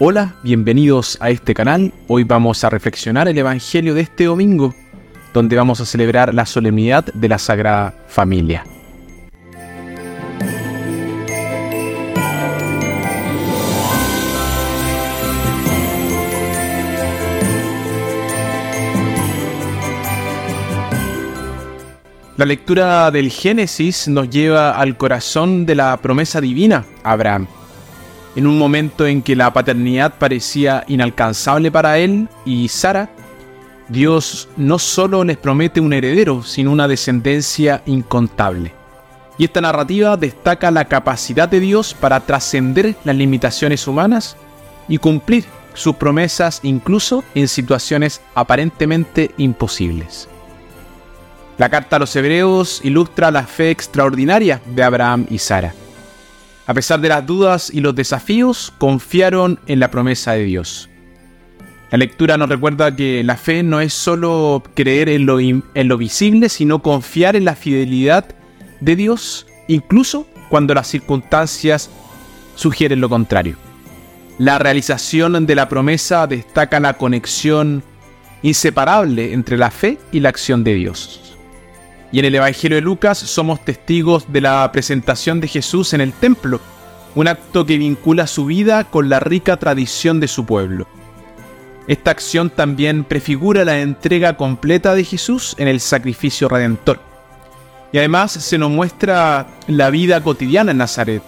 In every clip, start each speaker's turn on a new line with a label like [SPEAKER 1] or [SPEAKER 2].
[SPEAKER 1] Hola, bienvenidos a este canal. Hoy vamos a reflexionar el Evangelio de este domingo, donde vamos a celebrar la solemnidad de la Sagrada Familia. La lectura del Génesis nos lleva al corazón de la promesa divina Abraham en un momento en que la paternidad parecía inalcanzable para él y Sara, Dios no solo les promete un heredero, sino una descendencia incontable. Y esta narrativa destaca la capacidad de Dios para trascender las limitaciones humanas y cumplir sus promesas incluso en situaciones aparentemente imposibles. La carta a los hebreos ilustra la fe extraordinaria de Abraham y Sara a pesar de las dudas y los desafíos, confiaron en la promesa de Dios. La lectura nos recuerda que la fe no es solo creer en lo, en lo visible, sino confiar en la fidelidad de Dios, incluso cuando las circunstancias sugieren lo contrario. La realización de la promesa destaca la conexión inseparable entre la fe y la acción de Dios. Y en el Evangelio de Lucas somos testigos de la presentación de Jesús en el templo, un acto que vincula su vida con la rica tradición de su pueblo. Esta acción también prefigura la entrega completa de Jesús en el sacrificio redentor. Y además se nos muestra la vida cotidiana en Nazaret,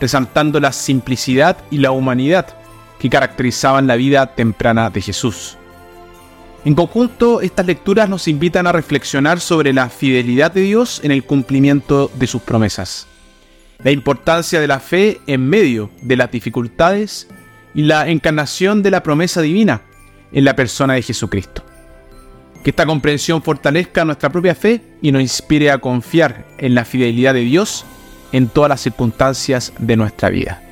[SPEAKER 1] resaltando la simplicidad y la humanidad que caracterizaban la vida temprana de Jesús. En conjunto, estas lecturas nos invitan a reflexionar sobre la fidelidad de Dios en el cumplimiento de sus promesas, la importancia de la fe en medio de las dificultades y la encarnación de la promesa divina en la persona de Jesucristo. Que esta comprensión fortalezca nuestra propia fe y nos inspire a confiar en la fidelidad de Dios en todas las circunstancias de nuestra vida.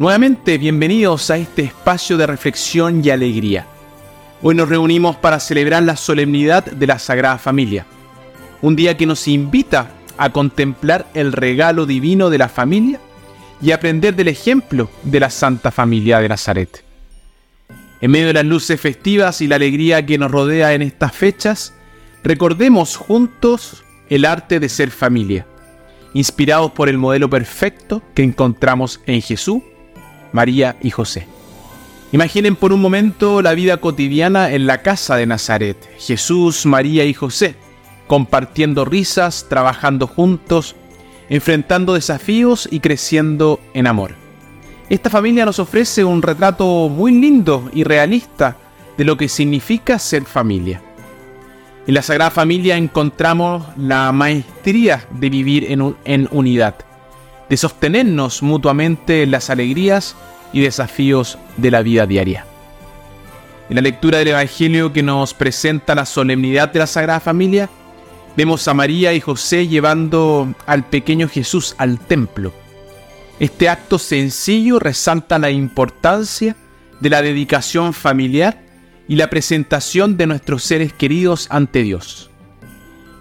[SPEAKER 1] Nuevamente, bienvenidos a este espacio de reflexión y alegría. Hoy nos reunimos para celebrar la solemnidad de la Sagrada Familia, un día que nos invita a contemplar el regalo divino de la familia y aprender del ejemplo de la Santa Familia de Nazaret. En medio de las luces festivas y la alegría que nos rodea en estas fechas, recordemos juntos el arte de ser familia, inspirados por el modelo perfecto que encontramos en Jesús María y José. Imaginen por un momento la vida cotidiana en la casa de Nazaret, Jesús, María y José, compartiendo risas, trabajando juntos, enfrentando desafíos y creciendo en amor. Esta familia nos ofrece un retrato muy lindo y realista de lo que significa ser familia. En la Sagrada Familia encontramos la maestría de vivir en, en unidad de sostenernos mutuamente en las alegrías y desafíos de la vida diaria. En la lectura del Evangelio que nos presenta la solemnidad de la Sagrada Familia, vemos a María y José llevando al pequeño Jesús al templo. Este acto sencillo resalta la importancia de la dedicación familiar y la presentación de nuestros seres queridos ante Dios.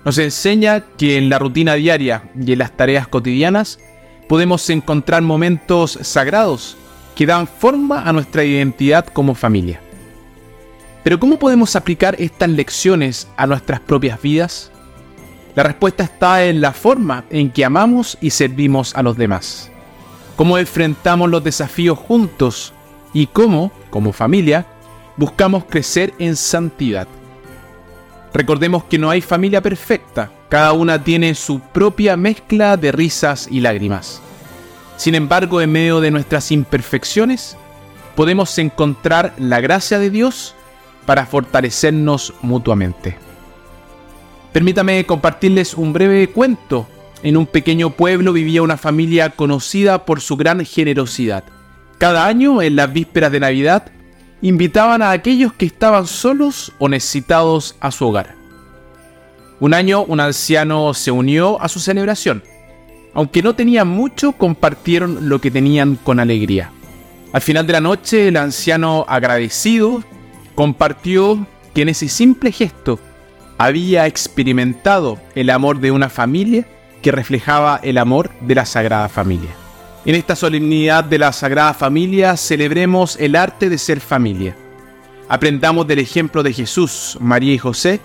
[SPEAKER 1] Nos enseña que en la rutina diaria y en las tareas cotidianas podemos encontrar momentos sagrados que dan forma a nuestra identidad como familia. Pero ¿cómo podemos aplicar estas lecciones a nuestras propias vidas? La respuesta está en la forma en que amamos y servimos a los demás. Cómo enfrentamos los desafíos juntos y cómo, como familia, buscamos crecer en santidad. Recordemos que no hay familia perfecta, cada una tiene su propia mezcla de risas y lágrimas. Sin embargo, en medio de nuestras imperfecciones, podemos encontrar la gracia de Dios para fortalecernos mutuamente. Permítame compartirles un breve cuento. En un pequeño pueblo vivía una familia conocida por su gran generosidad. Cada año, en las vísperas de Navidad, invitaban a aquellos que estaban solos o necesitados a su hogar. Un año un anciano se unió a su celebración. Aunque no tenía mucho, compartieron lo que tenían con alegría. Al final de la noche, el anciano agradecido compartió que en ese simple gesto había experimentado el amor de una familia que reflejaba el amor de la Sagrada Familia. En esta solemnidad de la Sagrada Familia celebremos el arte de ser familia. Aprendamos del ejemplo de Jesús, María y José,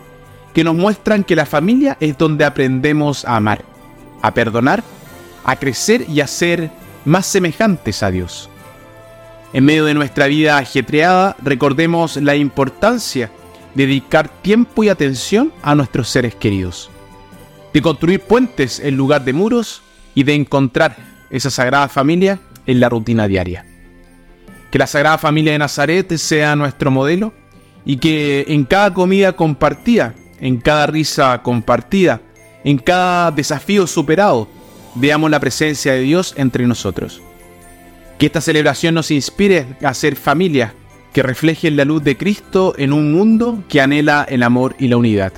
[SPEAKER 1] que nos muestran que la familia es donde aprendemos a amar, a perdonar, a crecer y a ser más semejantes a Dios. En medio de nuestra vida ajetreada, recordemos la importancia de dedicar tiempo y atención a nuestros seres queridos, de construir puentes en lugar de muros y de encontrar esa Sagrada Familia en la rutina diaria. Que la Sagrada Familia de Nazaret sea nuestro modelo y que en cada comida compartida, en cada risa compartida, en cada desafío superado, veamos la presencia de Dios entre nosotros. Que esta celebración nos inspire a ser familias que reflejen la luz de Cristo en un mundo que anhela el amor y la unidad.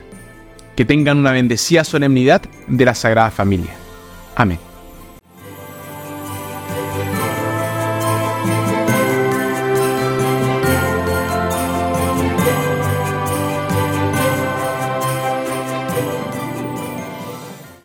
[SPEAKER 1] Que tengan una bendecida solemnidad de la Sagrada Familia. Amén.